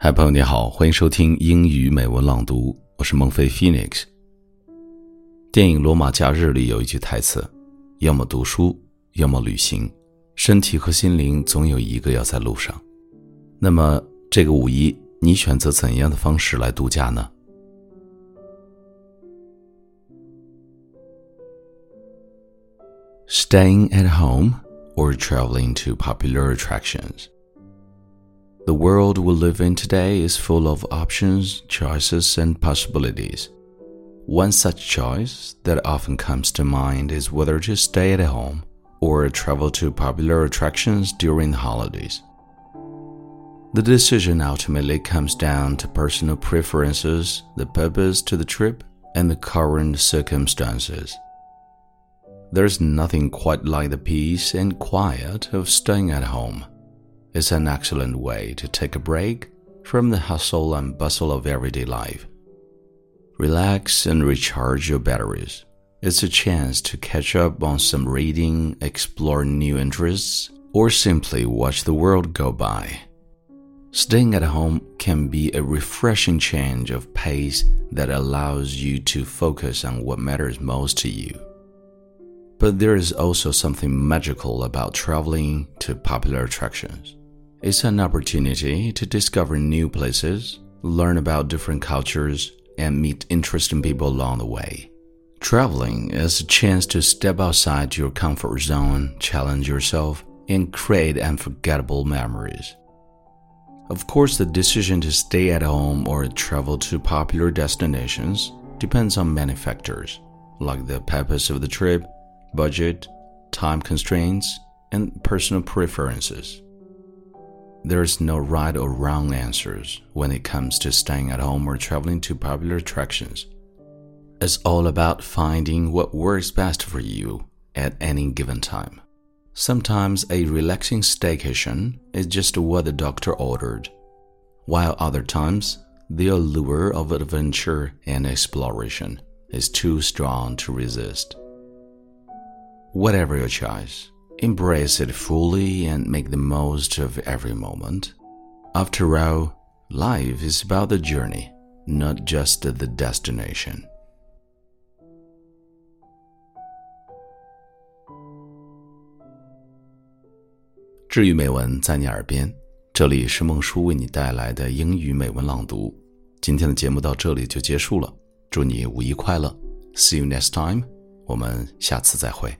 嗨，朋友你好，欢迎收听英语美文朗读，我是孟非 Phoenix。电影《罗马假日》里有一句台词：“要么读书，要么旅行，身体和心灵总有一个要在路上。”那么，这个五一你选择怎样的方式来度假呢？Staying at home or traveling to popular attractions? The world we live in today is full of options, choices, and possibilities. One such choice that often comes to mind is whether to stay at home or travel to popular attractions during the holidays. The decision ultimately comes down to personal preferences, the purpose to the trip, and the current circumstances. There's nothing quite like the peace and quiet of staying at home is an excellent way to take a break from the hustle and bustle of everyday life. Relax and recharge your batteries. It's a chance to catch up on some reading, explore new interests, or simply watch the world go by. Staying at home can be a refreshing change of pace that allows you to focus on what matters most to you. But there is also something magical about traveling to popular attractions. It's an opportunity to discover new places, learn about different cultures, and meet interesting people along the way. Traveling is a chance to step outside your comfort zone, challenge yourself, and create unforgettable memories. Of course, the decision to stay at home or travel to popular destinations depends on many factors, like the purpose of the trip, budget, time constraints, and personal preferences. There's no right or wrong answers when it comes to staying at home or traveling to popular attractions. It's all about finding what works best for you at any given time. Sometimes a relaxing staycation is just what the doctor ordered, while other times the allure of adventure and exploration is too strong to resist. Whatever your choice, Embrace it fully and make the most of every moment. After all, life is about the journey, not just the destination. 治愈美文在你耳边，这里是孟叔为你带来的英语美文朗读。今天的节目到这里就结束了，祝你五一快乐！See you next time，我们下次再会。